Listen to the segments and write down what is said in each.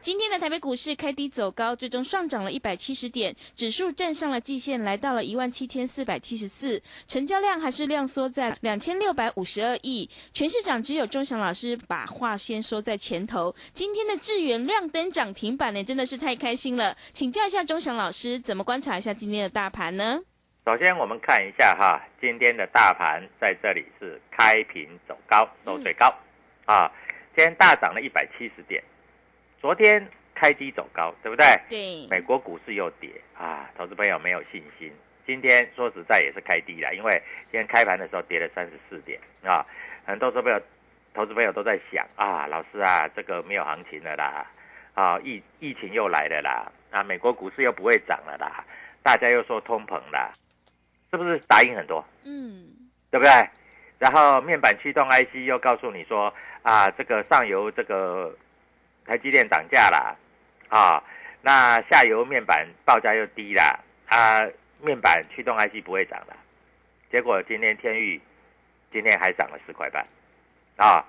今天的台北股市开低走高，最终上涨了一百七十点，指数站上了季线，来到了一万七千四百七十四，成交量还是量缩在两千六百五十二亿。全市场只有钟祥老师把话先说在前头。今天的智源亮灯涨停板呢，真的是太开心了。请教一下钟祥老师，怎么观察一下今天的大盘呢？首先我们看一下哈，今天的大盘在这里是开平走高，收最高，啊，今天大涨了一百七十点。昨天开低走高，对不对？对。美国股市又跌啊，投资朋友没有信心。今天说实在也是开低了，因为今天开盘的时候跌了三十四点啊，很多投资朋友投资朋友都在想啊，老师啊，这个没有行情了啦，啊疫疫情又来了啦，啊美国股市又不会涨了啦，大家又说通膨啦，是不是打赢很多？嗯，对不对？然后面板驱动 IC 又告诉你说啊，这个上游这个。台积电涨价啦，啊，那下游面板报价又低啦，啊，面板驱动 IC 不会涨了，结果今天天域今天还涨了十块半，啊，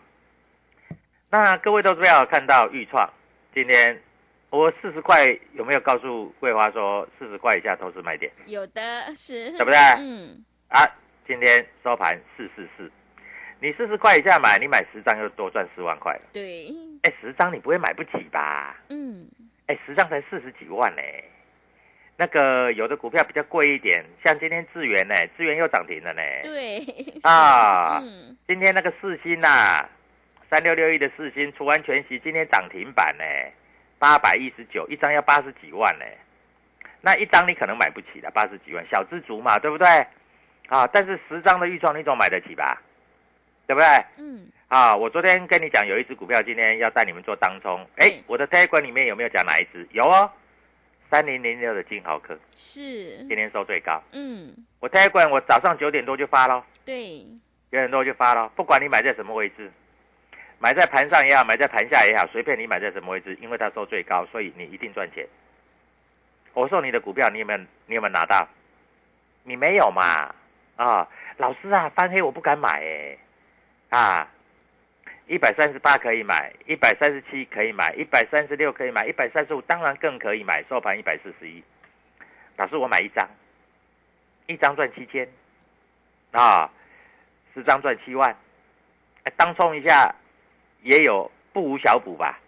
那各位都不要看到豫创今天我四十块有没有告诉桂花说四十块以下都是买点？有的是，对不对？嗯，啊，今天收盘四四四，你四十块以下买，你买十张又多赚四万块了。对，哎，十张你不会买不起吧？嗯，哎，十张才四十几万呢。那个有的股票比较贵一点，像今天智源呢，智源又涨停了呢。对，啊，嗯，今天那个四星呐，三六六一的四星除完全息，今天涨停板呢，八百一十九一张要八十几万呢。那一张你可能买不起的，八十几万小资族嘛，对不对？啊，但是十张的预创你总买得起吧？对不对？嗯，啊，我昨天跟你讲有一只股票今天要带你们做当冲，哎。对，我的 t 管里面有没有讲哪一只？有哦，三零零六的金豪科。是。今，天收最高，嗯，我 t 管我早上九点多就发咯，对，九点多就发咯，不管你买在什么位置，买在盘上也好，买在盘下也好，随便你买在什么位置，因为它收最高，所以你一定赚钱。我送你的股票，你有没有你有没有拿到？你没有嘛？啊，老师啊，翻黑我不敢买哎，啊，一百三十八可以买，一百三十七可以买，一百三十六可以买，一百三十五当然更可以买，收盘一百四十一。老师，我买一张，一张赚七千，啊，十张赚七万，哎当冲一下也有不无小补吧，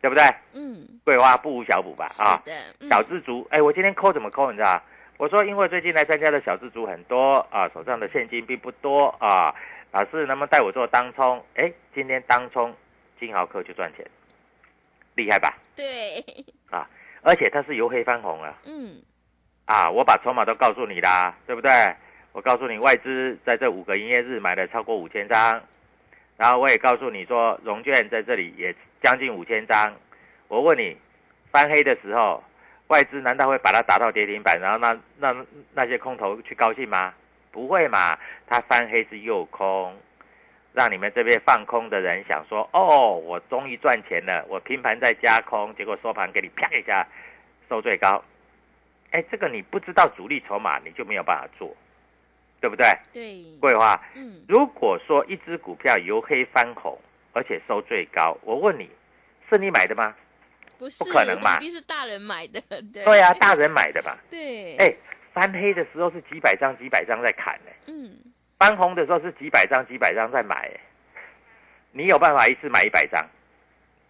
对不对？嗯，桂花不无小补吧？是啊，的，嗯小资族，哎，我今天扣怎么扣？你知道？我说，因为最近来参加的小资族很多啊，手上的现金并不多啊。老师能不能带我做当冲？哎，今天当冲金豪科就赚钱，厉害吧？对，啊，而且它是由黑翻红啊！嗯，啊，我把筹码都告诉你啦，对不对？我告诉你，外资在这五个营业日买了超过五千张，然后我也告诉你说，融券在这里也将近五千张。我问你，翻黑的时候，外资难道会把它打到跌停板，然后那那那些空头去高兴吗？不会嘛，它翻黑是诱空，让你们这边放空的人想说，哦，我终于赚钱了，我平盘在加空，结果收盘给你啪一下收最高。哎，这个你不知道主力筹码，你就没有办法做，对不对？对，桂花，嗯，如果说一只股票由黑翻红，而且收最高，我问你，是你买的吗？不是，不可能嘛一定是大人买的，对，对啊，大人买的吧。对，哎，翻黑的时候是几百张几百张在砍呢、嗯，翻红的时候是几百张几百张在买、欸，你有办法一次买一百张？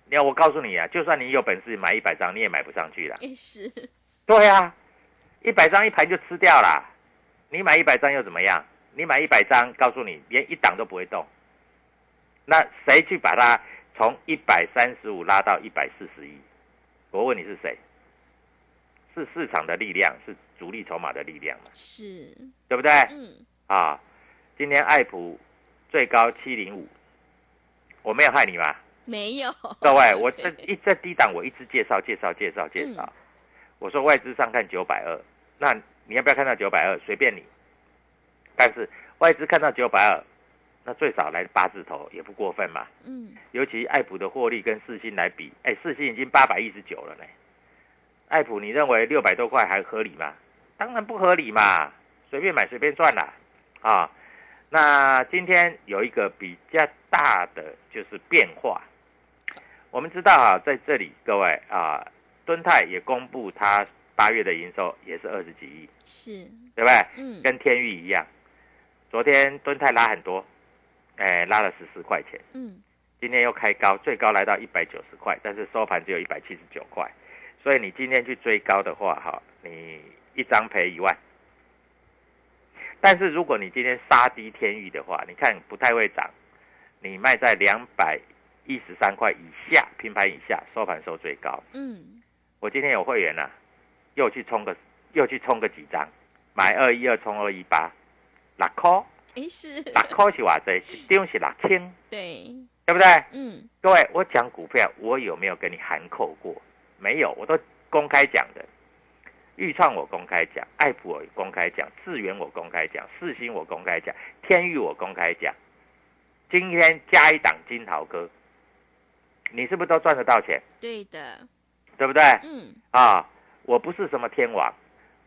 你要我告诉你啊，就算你有本事买一百张，你也买不上去了。也是，对啊，一百张一盘就吃掉了。你买一百张又怎么样？你买一百张，告诉你连一档都不会动。那谁去把它从一百三十五拉到一百四十一？我问你是谁？是市场的力量，是主力筹码的力量嘛？是，对不对？嗯，啊，今天爱普最高七零五，我没有害你吧？没有，各位，我这对一这低档我一直介绍介绍介绍介绍，我说外资上看九百二，那你要不要看到九百二？随便你。但是外资看到九百二，那最少来八字头也不过分嘛。嗯，尤其爱普的获利跟四星来比，哎，四星已经八百一十九了呢。爱普你认为六百多块还合理吗？当然不合理嘛，随便买随便赚啦。啊。那今天有一个比较大的就是变化，我们知道啊，在这里各位啊，敦泰也公布它八月的营收也是二十几亿，是，对不对？嗯，跟天域一样，昨天敦泰拉很多，哎，拉了十四块钱。嗯，今天又开高，最高来到一百九十块，但是收盘只有一百七十九块，所以你今天去追高的话，哈，你一张赔一万。但是如果你今天杀低天域的话，你看不太会涨，你卖在两百一十三块以下，平盘以下，收盘收最高。嗯，我今天有会员呐、又去冲个又去冲个几张，买二一二冲二一八，六块，诶，是，六块是偌济，一张是六千，对，对不对？嗯，各位，我讲股票，我有没有跟你含扣过？没有，我都公开讲的。豫创我公开讲，爱普我公开讲，智源我公开讲，四星我公开讲，天域我公开讲。今天加一档金桃哥，你是不是都赚得到钱？对的，对不对？嗯，啊，我不是什么天王，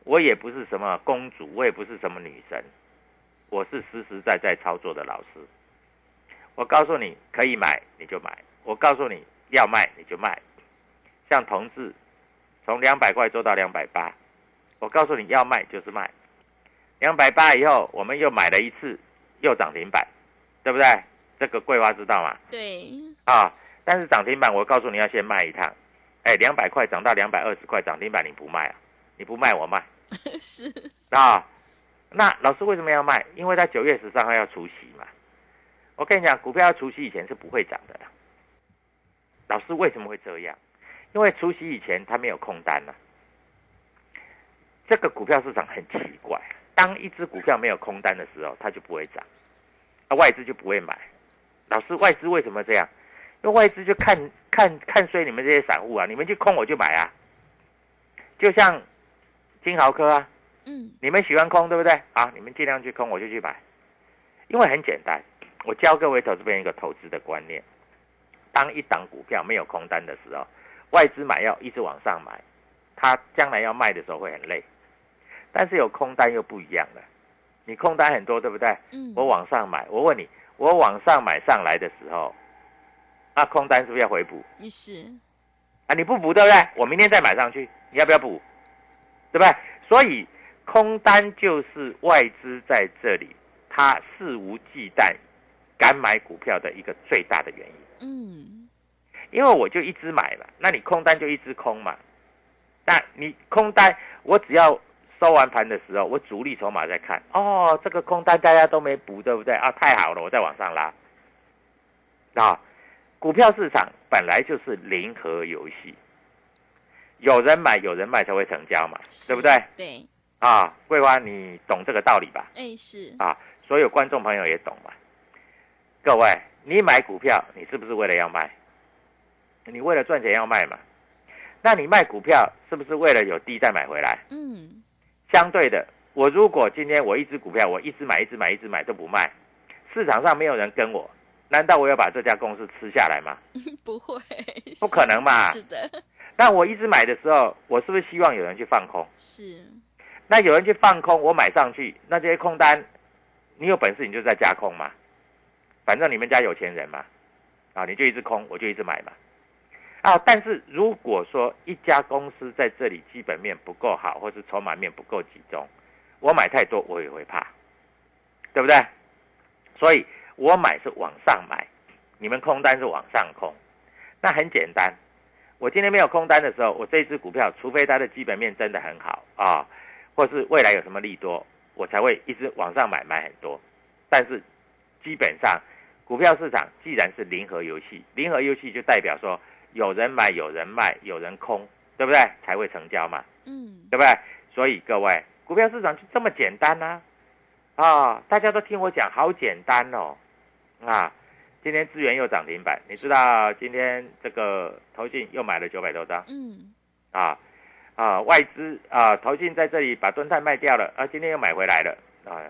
我也不是什么公主，我也不是什么女神，我是实实在在操作的老师。我告诉你可以买你就买，我告诉你要卖你就卖。像同志，从两百块做到两百八，我告诉你要卖就是卖。两百八以后，我们又买了一次，又涨停板，对不对？这个桂花知道吗？对，啊，但是涨停板我告诉你要先卖一趟，哎，两百块涨到两百二十块，涨停板你不卖啊？你不卖我卖 是，啊？那老师为什么要卖？因为他九月十三号要除息嘛。我跟你讲，股票要除息以前是不会涨的啦。老师为什么会这样？因为除夕以前他没有空单呐、这个股票市场很奇怪，当一只股票没有空单的时候，它就不会涨，啊，外资就不会买。老师，外资为什么这样？因为外资就看看看衰你们这些散户啊，你们去空我就买啊。就像金豪科啊，嗯，你们喜欢空对不对？啊，你们尽量去空，我就去买。因为很简单，我教各位投资朋友一个投资的观念：当一档股票没有空单的时候，外资买要一直往上买，它将来要卖的时候会很累。但是有空单又不一样了，你空单很多对不对？嗯，我往上买，我问你，我往上买上来的时候，那空单是不是要回补也是，啊？你不补对不对？我明天再买上去，你要不要补？对不对？所以空单就是外资在这里，他肆无忌惮敢买股票的一个最大的原因。嗯，因为我就一直买了，那你空单就一直空嘛。那你空单，我只要收完盘的时候，我主力筹码在看，哦，这个空单大家都没补，对不对？啊，太好了，我再往上拉。啊，股票市场本来就是零和游戏，有人买有人卖才会成交嘛，对不对？对，啊，桂花，你懂这个道理吧？哎，是啊，所有观众朋友也懂吧？各位，你买股票，你是不是为了要卖？你为了赚钱要卖嘛？那你卖股票是不是为了有低再买回来？嗯，相对的，我如果今天我一只股票，我一直买，一直买，一直买都不卖，市场上没有人跟我，难道我要把这家公司吃下来吗？不会，不可能嘛。是的，那我一直买的时候，我是不是希望有人去放空？是，那有人去放空，我买上去，那这些空单，你有本事你就在加空嘛，反正你们家有钱人嘛，啊，你就一直空，我就一直买嘛，啊，但是如果说一家公司在这里基本面不够好，或是筹码面不够集中，我买太多我也会怕，对不对？所以我买是往上买，你们空单是往上空，那很简单。我今天没有空单的时候，我这只股票，除非它的基本面真的很好啊，或是未来有什么利多，我才会一直往上买，买很多。但是基本上，股票市场既然是零和游戏，零和游戏就代表说有人买、有人卖、有人空，对不对？才会成交嘛，嗯，对不对？所以各位，股票市场就这么简单呐、啊，大家都听我讲，好简单哦，啊。今天资源又涨停板，你知道今天这个投信又买了九百多张？嗯，啊啊，外资啊投信在这里把敦泰卖掉了，啊，今天又买回来了。啊，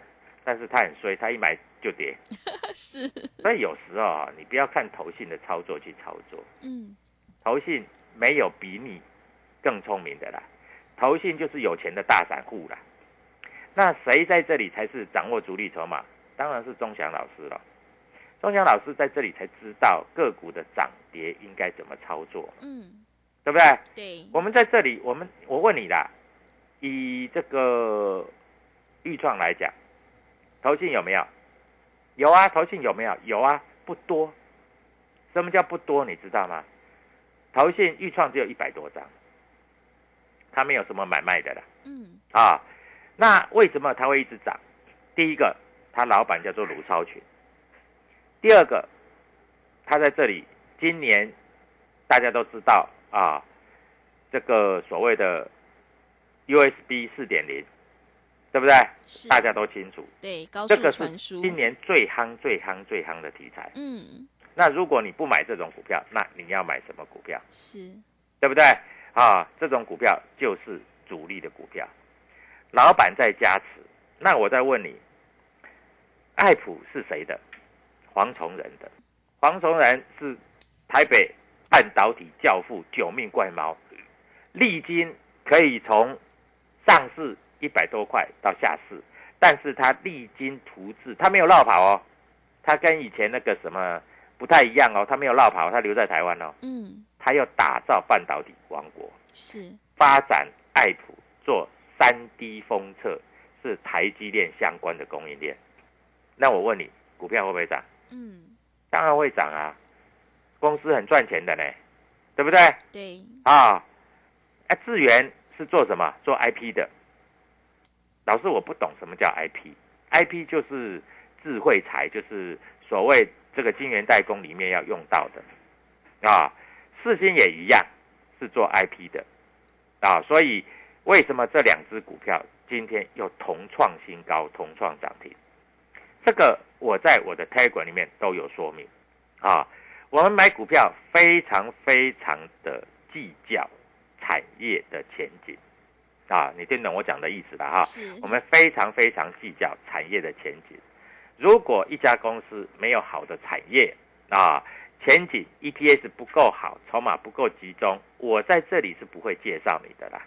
但是他很衰，他一买就跌，是，所以有时候啊，你不要看投信的操作去操作，嗯，投信没有比你更聪明的啦，投信就是有钱的大散户啦。那谁在这里才是掌握主力筹码？当然是钟祥老师了。钟祥老师在这里才知道个股的涨跌应该怎么操作，嗯，对不对？对，我们在这里，我们我问你啦，以这个预创来讲，投信有没有？有啊，投信有没有？有啊，不多。什么叫不多？你知道吗？投信预创只有一百多张，它没有什么买卖的啦。嗯，啊，那为什么它会一直涨？第一个，它老板叫做卢超群；第二个，他在这里今年大家都知道啊，这个所谓的 USB 四点零，对不对？是，大家都清楚，对高速这个是传输，今年最夯、最夯、最夯的题材。嗯，那如果你不买这种股票，那你要买什么股票？是，对不对？啊，这种股票就是主力的股票，老板在加持。那我再问你，爱普是谁的？黄崇仁的。黄崇仁是台北半导体教父、九命怪猫，历经可以从上市一百多块到下市，但是他励精图治，他没有绕跑哦，他跟以前那个什么不太一样哦，他没有落跑，他留在台湾哦。嗯，他要打造半导体王国，是，发展爱普做三 D 封测，是台积电相关的供应链。那我问你，股票会不会涨？嗯，当然会涨啊，公司很赚钱的呢，对不对？对，啊，啊，智源是做什么？做 IP 的。老师，我不懂什么叫 IP，IP 就是智慧财，就是所谓这个晶圆代工里面要用到的啊。四星也一样是做 IP 的啊，所以为什么这两只股票今天又同创新高、同创涨停？这个我在我的 Telegram 里面都有说明啊。我们买股票非常非常的计较产业的前景啊，你听懂我讲的意思吧哈？是，我们非常非常计较产业的前景。如果一家公司没有好的产业啊，前景 EPS 不够好，筹码不够集中，我在这里是不会介绍你的啦。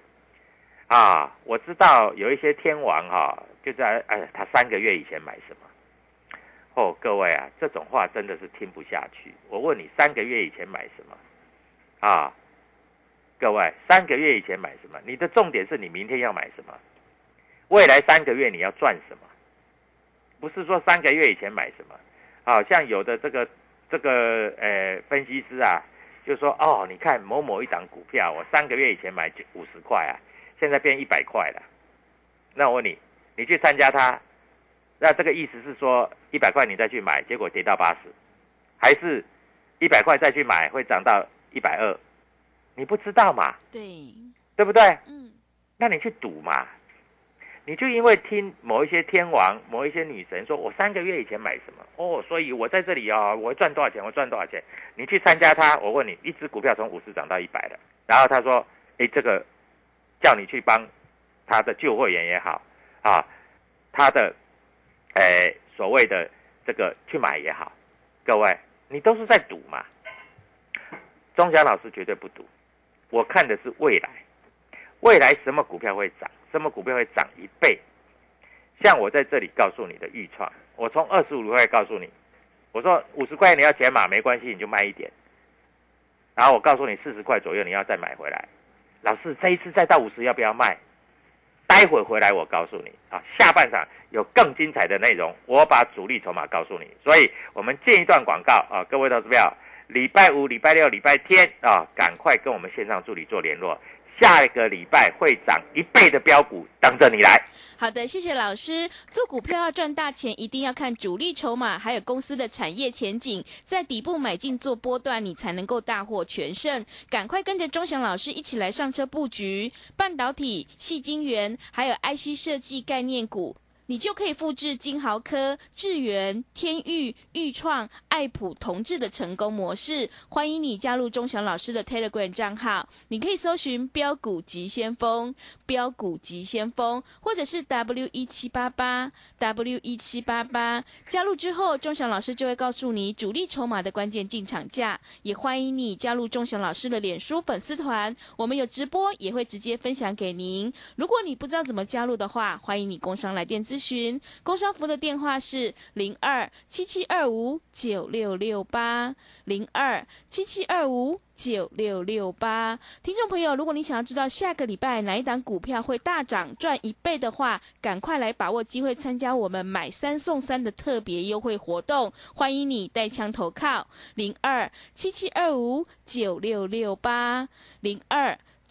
啊，我知道有一些天王哈、就在哎，他三个月以前买什么？哦，各位啊，这种话真的是听不下去。我问你，三个月以前买什么？啊，各位，三个月以前买什么？你的重点是你明天要买什么？未来三个月你要赚什么？不是说三个月以前买什么。好、像有的这个这个呃分析师啊，就说哦，你看某某一档股票，我三个月以前买五十块啊，现在变一百块了。那我问你，你去参加它，那这个意思是说一百块你再去买，结果跌到八十，还是一百块再去买会涨到一百二？你不知道嘛，对，对不对？嗯，那你去赌嘛。你就因为听某一些天王、某一些女神说，我三个月以前买什么哦，所以我在这里啊、我赚多少钱？我赚多少钱？你去参加他，我问你，一只股票从五十涨到一百了，然后他说，诶，这个叫你去帮他的旧会员也好啊，他的诶所谓的这个去买也好，各位，你都是在赌嘛。钟祥老师绝对不赌，我看的是未来，未来什么股票会涨，什么股票会涨一倍。像我在这里告诉你的预创，我从二十五块告诉你，我说五十块你要减码没关系，你就卖一点。然后我告诉你四十块左右你要再买回来。老师这一次再到五十要不要卖？待会回来我告诉你啊，下半场有更精彩的内容，我把主力筹码告诉你。所以我们进一段广告啊，各位投资票，礼拜五、礼拜六、礼拜天啊，赶快跟我们线上助理做联络。下一个礼拜会涨一倍的标股等着你来。好的，谢谢老师。做股票要赚大钱，一定要看主力筹码，还有公司的产业前景，在底部买进做波段，你才能够大获全胜。赶快跟着钟祥老师一起来上车布局半导体、细晶圆，还有 IC 设计概念股。你就可以复制金豪科、智源、天域、裕创、爱普、同志的成功模式。欢迎你加入钟祥老师的 Telegram 账号，你可以搜寻“标股急先锋”、“标股急先锋”，或者是 W 一七八八 W 一七八八。加入之后，钟祥老师就会告诉你主力筹码的关键进场价。也欢迎你加入钟祥老师的脸书粉丝团，我们有直播，也会直接分享给您。如果你不知道怎么加入的话，欢迎你工商来电咨咨询。工商服的电话是零二七七二五九六六八零二七七二五九六六八。听众朋友，如果你想要知道下个礼拜哪一档股票会大涨赚一倍的话，赶快来把握机会参加我们买三送三的特别优惠活动。欢迎你带枪投靠零二七七二五九六六八零二。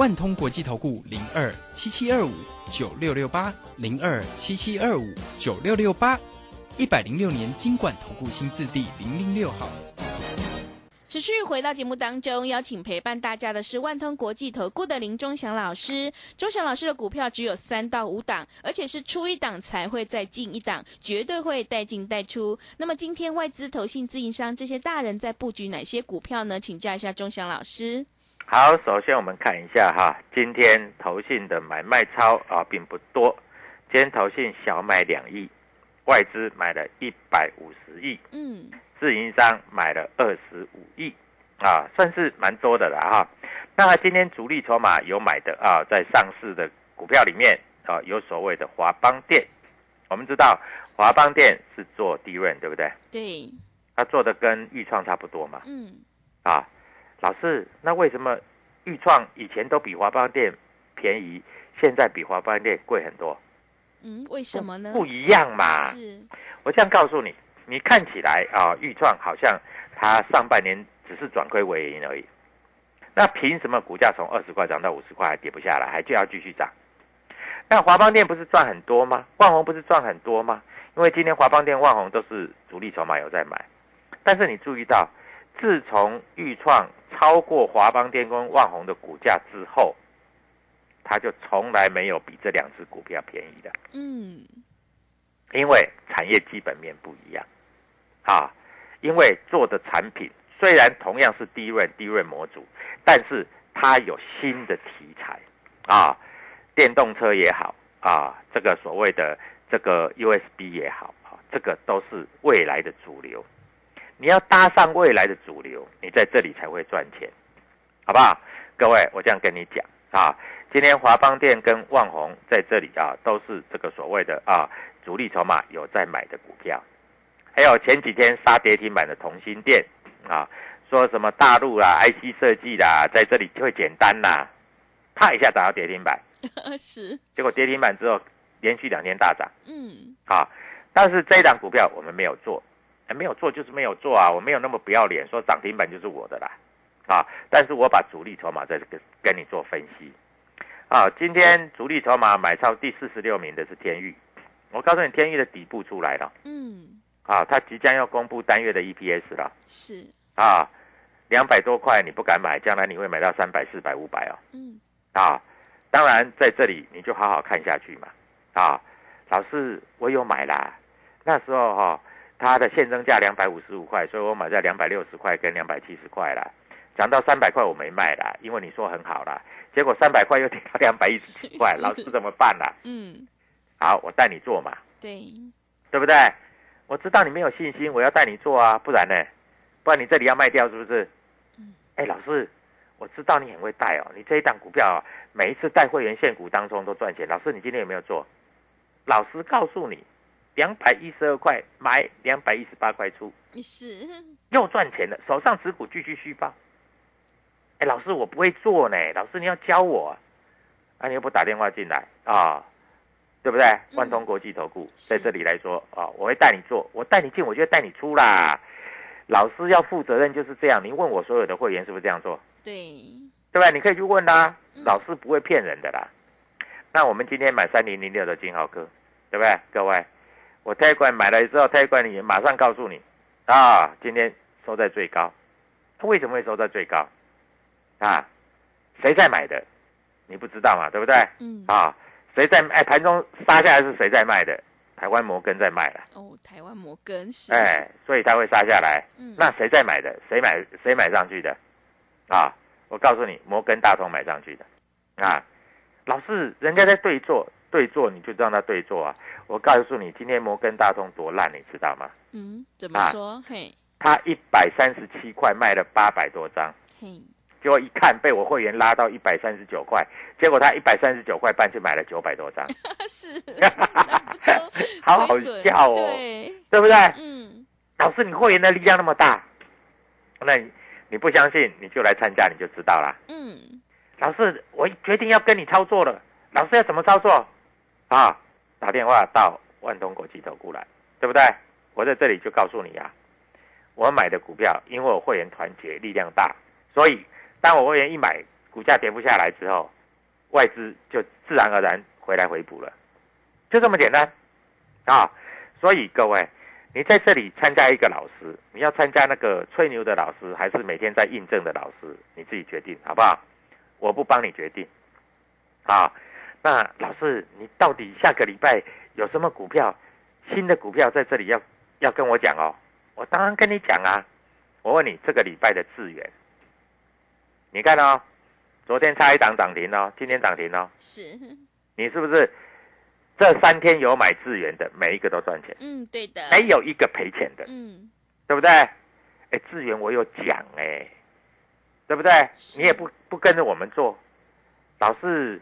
万通国际投顾零二七七二五九六六八零二七七二五九六六八，一百零六年经管投顾新字第零零六号。持续回到节目当中，邀请陪伴大家的是万通国际投顾的林忠祥老师。忠祥老师的股票只有三到五档，而且是出一档才会再进一档，绝对会带进带出。那么今天外资、投信、自营商这些大人在布局哪些股票呢？请教一下忠祥老师。好，首先我们看一下哈，今天投信的买卖超啊并不多，今天投信小买两亿，外资买了一百五十亿，嗯，自营商买了二十五亿，啊，算是蛮多的了哈。那今天主力筹码有买的啊，在上市的股票里面啊，有所谓的华邦电，我们知道华邦电是做低润，对不对？对，它做的跟裕创差不多嘛，嗯，啊，老师，那为什么裕创以前都比华邦店便宜，现在比华邦店贵很多？嗯，为什么呢？不一样嘛。是，我这样告诉你，你看起来啊，裕创好像它上半年只是转亏为盈而已。那凭什么股价从二十块涨到五十块还跌不下来，还就要继续涨？那华邦店不是赚很多吗？万宏不是赚很多吗？因为今天华邦店、万宏都是主力筹码有在买，但是你注意到，自从裕创超过华邦电工万宏的股价之后，它就从来没有比这两只股票便宜的。嗯，因为产业基本面不一样，啊，因为做的产品虽然同样是低润低润模组，但是它有新的题材，啊，电动车也好，啊，这个所谓的这个 USB 也好，啊，这个都是未来的主流。你要搭上未来的主流，你在这里才会赚钱，好不好？各位，我这样跟你讲啊，今天华邦电跟万宏在这里啊，都是这个所谓的啊主力筹码有在买的股票，还有前几天杀跌停板的同心店啊，说什么大陆啦、IC 设计啦，在这里就会简单啦，啪一下打到跌停板，是，结果跌停板之后连续两天大涨。嗯，啊，但是这一档股票我们没有做，哎，没有做就是没有做啊，我没有那么不要脸，说涨停板就是我的啦，啊，但是我把主力筹码在跟跟你做分析，啊，今天主力筹码买超第四十六名的是天域，我告诉你天域的底部出来了，嗯，啊，它即将要公布单月的 EPS 了，是，啊，两百多块你不敢买，将来你会买到三百、四百、五百哦，嗯，啊，当然在这里你就好好看下去嘛，啊，老师我有买啦，那时候哈、它的现增价两百五十五块，所以我买在两百六十块跟两百七十块啦。涨到三百块我没卖啦，因为你说很好啦，结果三百块又跌到 两百一十七块，老师怎么办啦？嗯，好，我带你做嘛，对，对不对？我知道你没有信心，我要带你做啊，不然呢？不然你这里要卖掉是不是？嗯，哎，老师，我知道你很会带哦，你这一档股票、啊、每一次带会员现股当中都赚钱。老师，你今天有没有做？老师告诉你，两百一十二块买，两百一十八块出，是，又赚钱了，手上持股继续续报。哎，老师，我不会做呢，老师你要教我啊，啊你又不打电话进来啊，对不对？万通国际投顾、是在这里来说啊，我会带你做，我带你进，我就会带你出啦。老师要负责任就是这样，你问我所有的会员是不是这样做？对，对吧？你可以去问啦，嗯老师不会骗人的啦。那我们今天买三零零六的金豪科，对不对？各位，我泰管买了之后，泰管你马上告诉你啊，今天收在最高，为什么会收在最高？啊，谁在买的？你不知道嘛，对不对？嗯，啊，谁在哎盘中杀下来是谁在卖的？台湾摩根在卖了，哦，台湾摩根是，哎，所以它会杀下来。嗯，那谁在买的？谁买谁买上去的？啊，我告诉你，摩根大通买上去的。啊，老师，人家在对做，对做你就让他对做啊。我告诉你，今天摩根大通多烂，你知道吗？嗯，怎么啊说？嘿，他一百三十七块卖了八百多张，嘿，结果一看被我会员拉到一百三十九块，结果他一百三十九块半就买了九百多张，是，好好笑哦，对，对不对？嗯，老师，你会员的力量那么大，那你你不相信，你就来参加，你就知道了。嗯，老师，我决定要跟你操作了。老师要怎么操作？啊，打电话到万通国际投顾来，对不对？我在这里就告诉你啊，我买的股票，因为我会员团结力量大，所以当我会员一买，股价跌不下来之后，外资就自然而然回来回补了，就这么简单啊。所以各位，你在这里参加一个老师，你要参加那个吹牛的老师，还是每天在印证的老师，你自己决定好不好？我不帮你决定。啊，那老师，你到底下个礼拜有什么股票，新的股票在这里要要跟我讲哦？我当然跟你讲啊。我问你，这个礼拜的智源，你看哦，昨天差一档涨停哦，今天涨停哦，是，你是不是这三天有买智源的，每一个都赚钱，嗯，对的，没有一个赔钱的，嗯，对不对？哎，智源我有讲哎，对不对？你也不不跟着我们做，老师，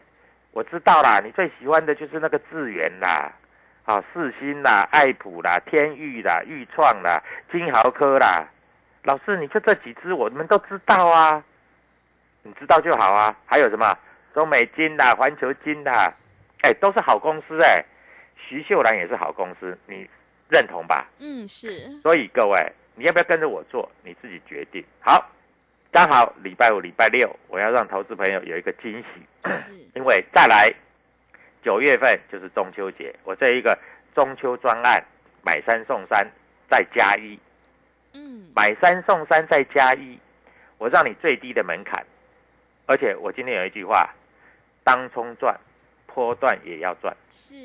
我知道啦，你最喜欢的就是那个智源啦，啊，世新啦、爱普啦、天域啦、裕创啦、金豪科啦，老师你就这几只我们都知道啊，你知道就好啊。还有什么？中美金啦、环球金啦，哎，都是好公司哎，徐秀兰也是好公司，你认同吧？嗯，是，所以各位，你要不要跟着我做，你自己决定。好，刚好礼拜五、礼拜六，我要让投资朋友有一个惊喜，是，因为再来九月份就是中秋节，我这一个中秋专案买三送三再加一，嗯，买三送三再加一，我让你最低的门槛，而且我今天有一句话，当冲赚，波段也要赚，是，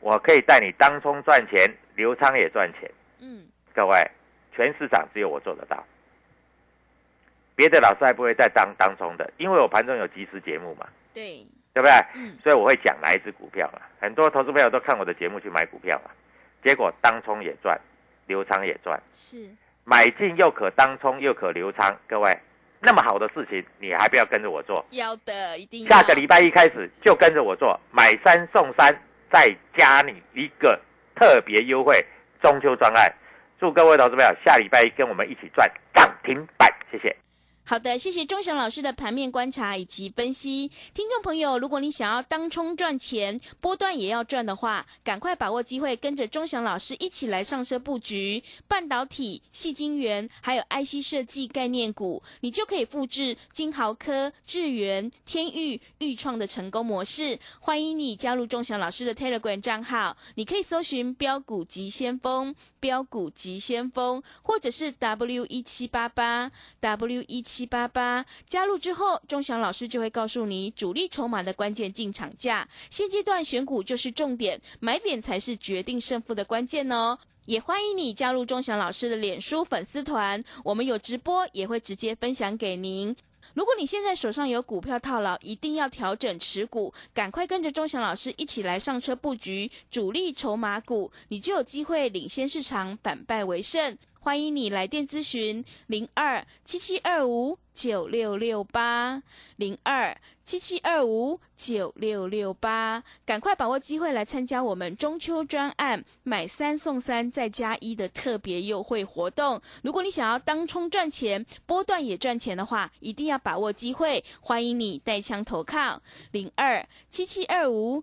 我可以带你当冲赚钱，流仓也赚钱。嗯，各位，全市场只有我做得到，别的老师还不会再当当冲的，因为我盘中有即时节目嘛，对，对不对？嗯，所以我会讲哪一只股票嘛。很多投资朋友都看我的节目去买股票嘛，结果当冲也赚，流仓也赚，是，买进又可当冲又可流仓，各位，那么好的事情你还不要跟着我做？要的，一定要，下个礼拜一开始就跟着我做，买三送三，再加你一个特别优惠中秋专案。祝各位投资朋友下礼拜一跟我们一起赚涨停板，谢谢。好的，谢谢钟祥老师的盘面观察以及分析。听众朋友，如果你想要当冲赚钱，波段也要赚的话，赶快把握机会，跟着钟祥老师一起来上车布局半导体、细晶圆，还有 IC 设计概念股，你就可以复制金豪科、智源、天域、裕创的成功模式。欢迎你加入钟祥老师的 Telegram 账号，你可以搜寻标股急先锋。标股急先锋，或者是 W 一七八八 W 一七八八，加入之后，钟祥老师就会告诉你主力筹码的关键进场价。现阶段选股就是重点，买点才是决定胜负的关键哦。也欢迎你加入钟祥老师的脸书粉丝团，我们有直播，也会直接分享给您。如果你现在手上有股票套牢，一定要调整持股，赶快跟着钟祥老师一起来上车布局主力筹码股，你就有机会领先市场，反败为胜。欢迎你来电咨询零二七七二五九六六八零二。七七二五九六六八，赶快把握机会来参加我们中秋专案买三送三再加一的特别优惠活动。如果你想要当冲赚钱，波段也赚钱的话，一定要把握机会。欢迎你带枪投靠零二七七二五